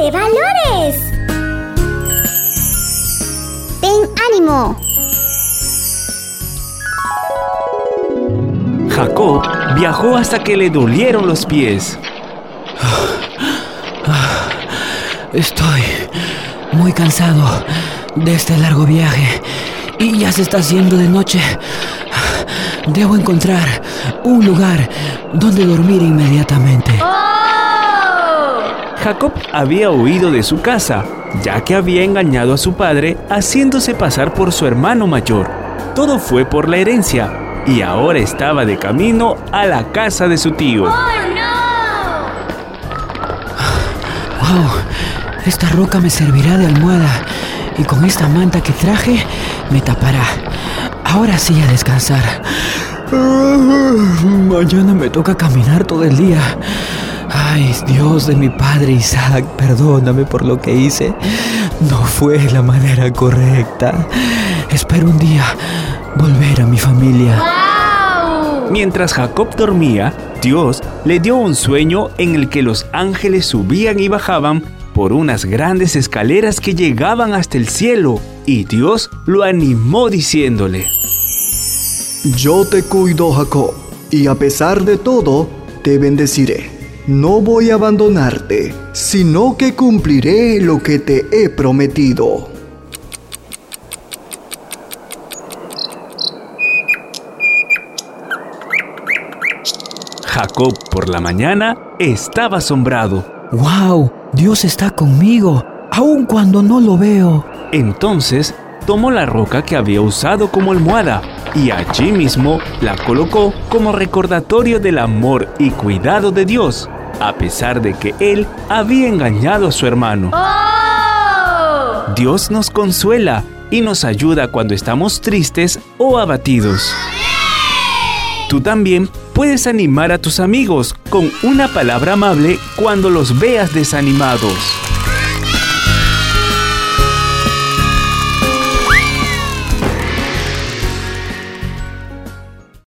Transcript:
de valores. Ten ánimo. Jacob viajó hasta que le dolieron los pies. Estoy muy cansado de este largo viaje y ya se está haciendo de noche. Debo encontrar un lugar donde dormir inmediatamente. Jacob había huido de su casa, ya que había engañado a su padre haciéndose pasar por su hermano mayor. Todo fue por la herencia y ahora estaba de camino a la casa de su tío. ¡Wow! Esta roca me servirá de almohada y con esta manta que traje me tapará. Ahora sí a descansar. Mañana me toca caminar todo el día. Ay, Dios de mi padre Isaac, perdóname por lo que hice. No fue la manera correcta. Espero un día volver a mi familia. Mientras Jacob dormía, Dios le dio un sueño en el que los ángeles subían y bajaban por unas grandes escaleras que llegaban hasta el cielo, y Dios lo animó diciéndole, Yo te cuido, Jacob, y a pesar de todo, te bendeciré. No voy a abandonarte, sino que cumpliré lo que te he prometido. Jacob por la mañana estaba asombrado. ¡Wow! Dios está conmigo, aun cuando no lo veo. Entonces tomó la roca que había usado como almohada y allí mismo la colocó como recordatorio del amor y cuidado de Dios, a pesar de que él había engañado a su hermano. Dios nos consuela y nos ayuda cuando estamos tristes o abatidos. Tú también puedes animar a tus amigos con una palabra amable cuando los veas desanimados.